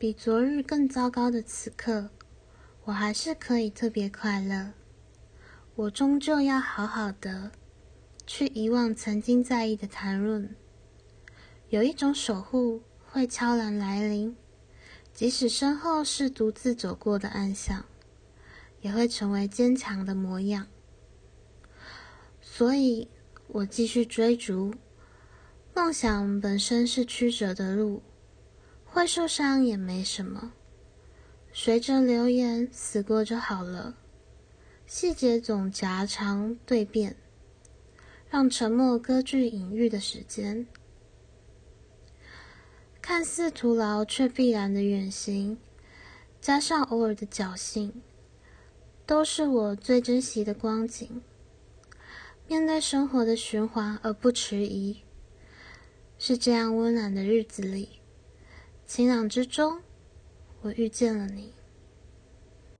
比昨日更糟糕的此刻，我还是可以特别快乐。我终究要好好的去遗忘曾经在意的谈论。有一种守护会悄然来临，即使身后是独自走过的暗巷，也会成为坚强的模样。所以，我继续追逐梦想。本身是曲折的路。会受伤也没什么，随着流言死过就好了。细节总夹长对变，让沉默割据隐喻的时间。看似徒劳却必然的远行，加上偶尔的侥幸，都是我最珍惜的光景。面对生活的循环而不迟疑，是这样温暖的日子里。晴朗之中，我遇见了你。